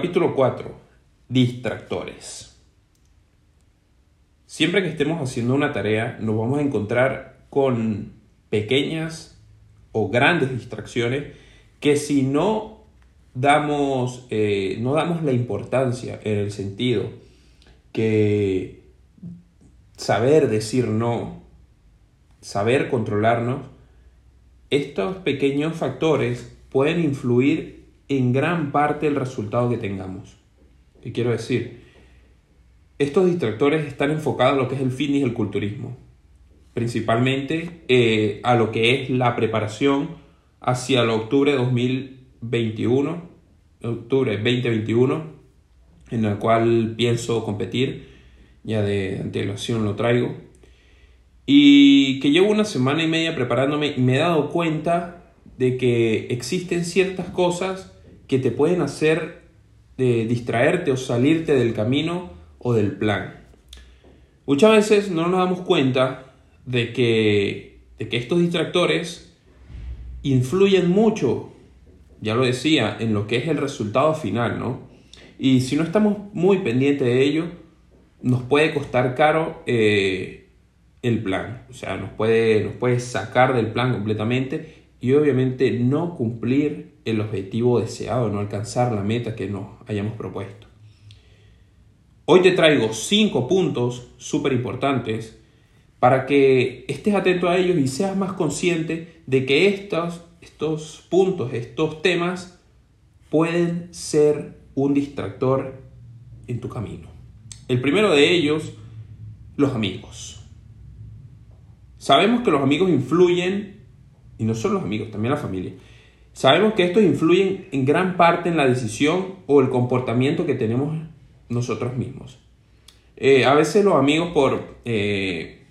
Capítulo 4. Distractores. Siempre que estemos haciendo una tarea nos vamos a encontrar con pequeñas o grandes distracciones que si no damos, eh, no damos la importancia en el sentido que saber decir no, saber controlarnos, estos pequeños factores pueden influir en gran parte el resultado que tengamos. ¿Qué quiero decir? Estos distractores están enfocados a lo que es el fitness y el culturismo, principalmente eh, a lo que es la preparación hacia el octubre de 2021, octubre 2021, en el cual pienso competir, ya de antelación lo traigo, y que llevo una semana y media preparándome y me he dado cuenta de que existen ciertas cosas que te pueden hacer de distraerte o salirte del camino o del plan. Muchas veces no nos damos cuenta de que, de que estos distractores influyen mucho, ya lo decía, en lo que es el resultado final, ¿no? Y si no estamos muy pendientes de ello, nos puede costar caro eh, el plan. O sea, nos puede, nos puede sacar del plan completamente y obviamente no cumplir el objetivo deseado, no alcanzar la meta que nos hayamos propuesto. Hoy te traigo cinco puntos súper importantes para que estés atento a ellos y seas más consciente de que estos, estos puntos, estos temas pueden ser un distractor en tu camino. El primero de ellos, los amigos. Sabemos que los amigos influyen y no solo los amigos, también la familia. Sabemos que estos influyen en gran parte en la decisión o el comportamiento que tenemos nosotros mismos. Eh, a veces los amigos por, eh,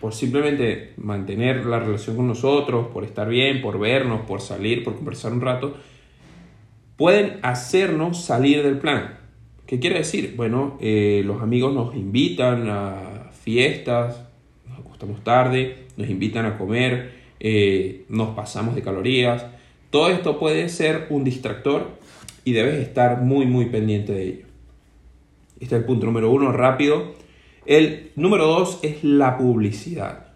por simplemente mantener la relación con nosotros, por estar bien, por vernos, por salir, por conversar un rato, pueden hacernos salir del plan. ¿Qué quiere decir? Bueno, eh, los amigos nos invitan a fiestas, nos acostamos tarde, nos invitan a comer, eh, nos pasamos de calorías. Todo esto puede ser un distractor y debes estar muy, muy pendiente de ello. Este es el punto número uno, rápido. El número dos es la publicidad.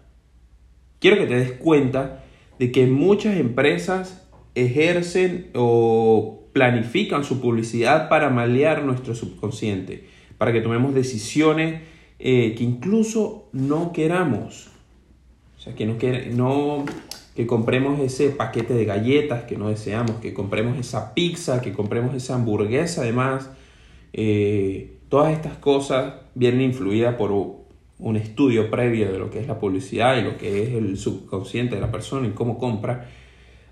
Quiero que te des cuenta de que muchas empresas ejercen o planifican su publicidad para malear nuestro subconsciente, para que tomemos decisiones eh, que incluso no queramos. O sea, que no, que, no que compremos ese paquete de galletas que no deseamos, que compremos esa pizza, que compremos esa hamburguesa además. Eh, todas estas cosas vienen influidas por un estudio previo de lo que es la publicidad y lo que es el subconsciente de la persona y cómo compra.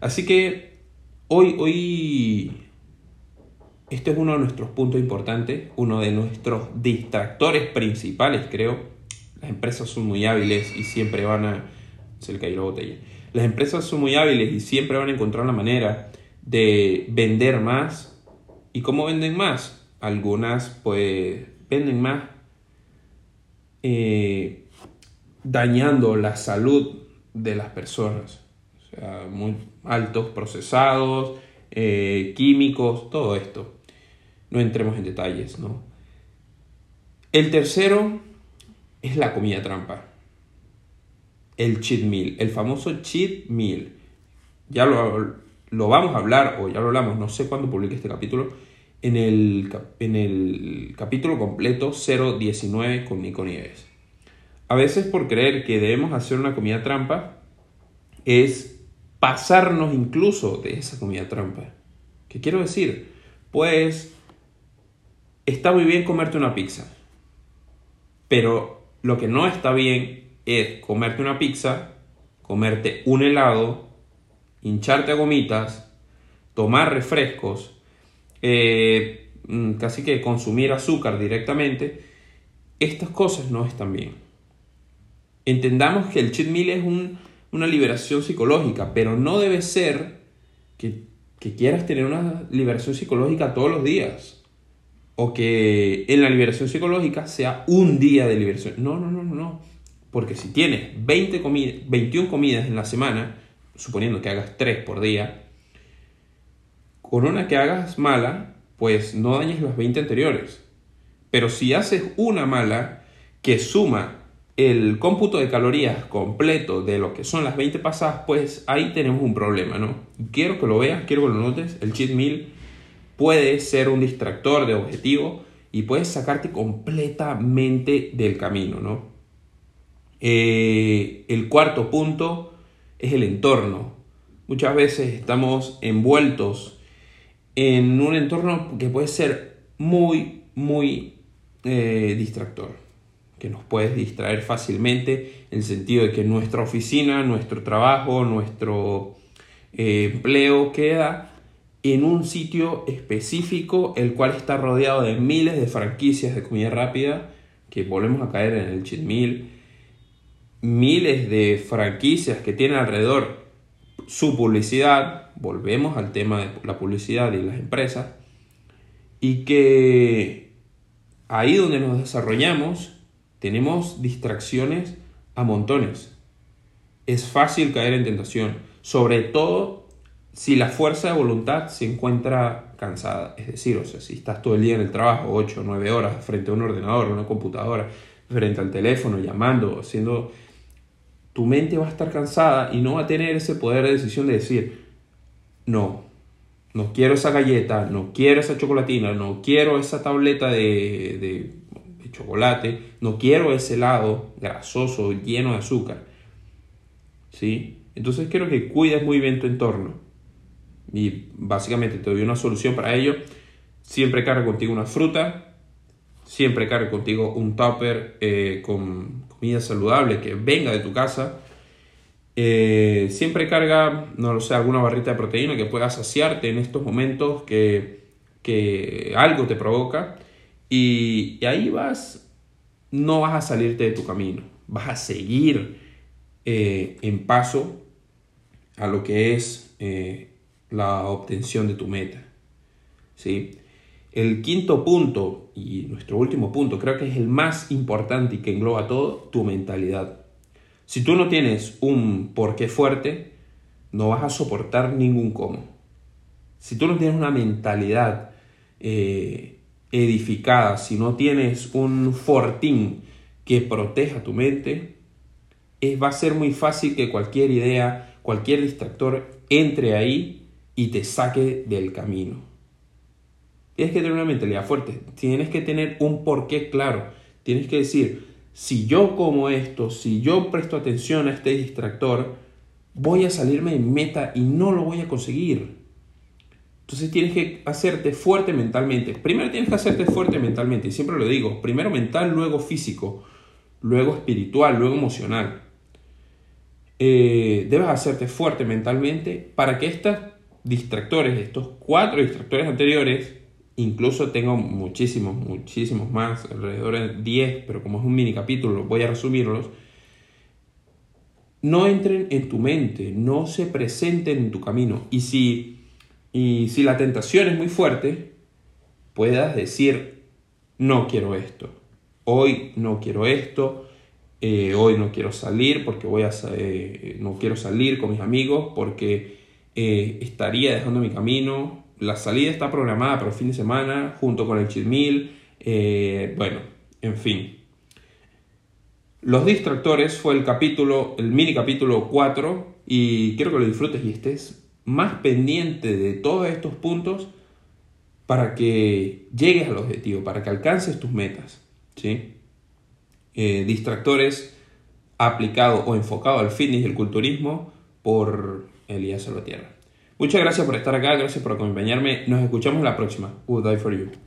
Así que hoy, hoy, este es uno de nuestros puntos importantes, uno de nuestros distractores principales, creo. Las empresas son muy hábiles y siempre van a se le cayó la botella. Las empresas son muy hábiles y siempre van a encontrar una manera de vender más. ¿Y cómo venden más? Algunas pues venden más eh, dañando la salud de las personas. O sea, muy altos procesados, eh, químicos, todo esto. No entremos en detalles, ¿no? El tercero es la comida trampa el cheat meal, el famoso cheat meal. Ya lo, lo, vamos a hablar, o ya lo hablamos, no sé cuándo publique este capítulo, en el, en el capítulo completo 019 con Nico Nieves. A veces por creer que debemos hacer una comida trampa, es pasarnos incluso de esa comida trampa. ¿Qué quiero decir? Pues está muy bien comerte una pizza, pero lo que no está bien es comerte una pizza, comerte un helado, hincharte a gomitas, tomar refrescos, eh, mm, casi que consumir azúcar directamente, estas cosas no están bien. Entendamos que el cheat meal es una liberación psicológica, pero no debe ser que, que quieras tener una liberación psicológica todos los días. O que en la liberación psicológica sea un día de liberación. No, no, no, no, no. Porque si tienes 20 21 comidas en la semana, suponiendo que hagas 3 por día, con una que hagas mala, pues no dañes las 20 anteriores. Pero si haces una mala que suma el cómputo de calorías completo de lo que son las 20 pasadas, pues ahí tenemos un problema, ¿no? Quiero que lo veas, quiero que lo notes. El cheat meal puede ser un distractor de objetivo y puede sacarte completamente del camino, ¿no? Eh, el cuarto punto es el entorno. Muchas veces estamos envueltos en un entorno que puede ser muy, muy eh, distractor que nos puedes distraer fácilmente en el sentido de que nuestra oficina, nuestro trabajo, nuestro eh, empleo queda en un sitio específico el cual está rodeado de miles de franquicias de comida rápida que volvemos a caer en el cheat meal miles de franquicias que tienen alrededor su publicidad volvemos al tema de la publicidad y las empresas y que ahí donde nos desarrollamos tenemos distracciones a montones. Es fácil caer en tentación, sobre todo si la fuerza de voluntad se encuentra cansada. Es decir, o sea, si estás todo el día en el trabajo, 8 o 9 horas, frente a un ordenador, una computadora, frente al teléfono, llamando, haciendo... Tu mente va a estar cansada y no va a tener ese poder de decisión de decir, no, no quiero esa galleta, no quiero esa chocolatina, no quiero esa tableta de chocolate, no quiero ese helado grasoso, lleno de azúcar. ¿Sí? Entonces quiero que cuides muy bien tu entorno. Y básicamente te doy una solución para ello. Siempre carga contigo una fruta, siempre carga contigo un tupper eh, con comida saludable que venga de tu casa. Eh, siempre carga, no lo sé, alguna barrita de proteína que pueda saciarte en estos momentos que, que algo te provoca. Y, ahí vas, no vas a salirte de tu camino, vas a seguir eh, en paso a lo que es eh, la obtención de tu meta. ¿sí? El quinto punto y nuestro último punto creo que es el más importante y que engloba todo, tu mentalidad. Si tú no tienes un porqué fuerte, no vas a soportar ningún cómo. Si tú no tienes una mentalidad eh, edificada, si no tienes un fortín que proteja tu mente, es, va a ser muy fácil que cualquier idea, cualquier distractor entre ahí y te saque del camino. Tienes que tener una mentalidad fuerte, tienes que tener un porqué claro, tienes que decir, si yo como esto, si yo presto atención a este distractor, voy a salirme de meta y no lo voy a conseguir. Entonces tienes que hacerte fuerte mentalmente. Primero tienes que hacerte fuerte mentalmente, y siempre lo digo, primero mental, luego físico, luego espiritual, luego emocional. Eh, debes hacerte fuerte mentalmente para que estos distractores, estos cuatro distractores anteriores, incluso tengo muchísimos, muchísimos más, alrededor de 10, pero como es un mini capítulo, voy a resumirlos, no entren en tu mente, no se presenten en tu camino. Y si y si la tentación es muy fuerte, puedas decir, no quiero esto, hoy no quiero esto, eh, hoy no quiero salir porque voy a, eh, no quiero salir con mis amigos porque eh, estaría dejando mi camino, la salida está programada para el fin de semana junto con el chismil, bueno, en fin. Los distractores fue el capítulo, el mini capítulo 4 y quiero que lo disfrutes y estés más pendiente de todos estos puntos para que llegues al objetivo, para que alcances tus metas. ¿sí? Eh, distractores aplicado o enfocado al fitness y el culturismo por Elías Salvatierra. Muchas gracias por estar acá, gracias por acompañarme. Nos escuchamos la próxima. Good day for you.